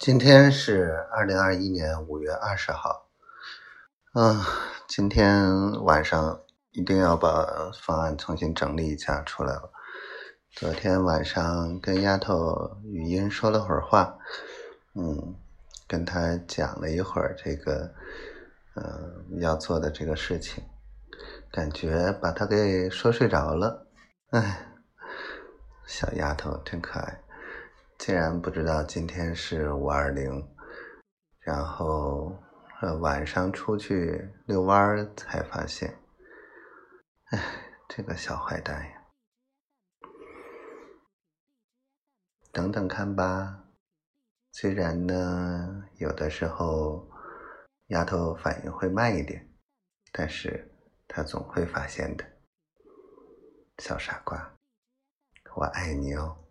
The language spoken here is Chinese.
今天是二零二一年五月二十号，嗯，今天晚上一定要把方案重新整理一下出来了。昨天晚上跟丫头语音说了会儿话，嗯，跟她讲了一会儿这个，嗯，要做的这个事情，感觉把她给说睡着了，哎。小丫头真可爱，竟然不知道今天是五二零，然后呃晚上出去遛弯儿才发现，哎，这个小坏蛋呀！等等看吧，虽然呢有的时候丫头反应会慢一点，但是她总会发现的，小傻瓜。我爱你哦。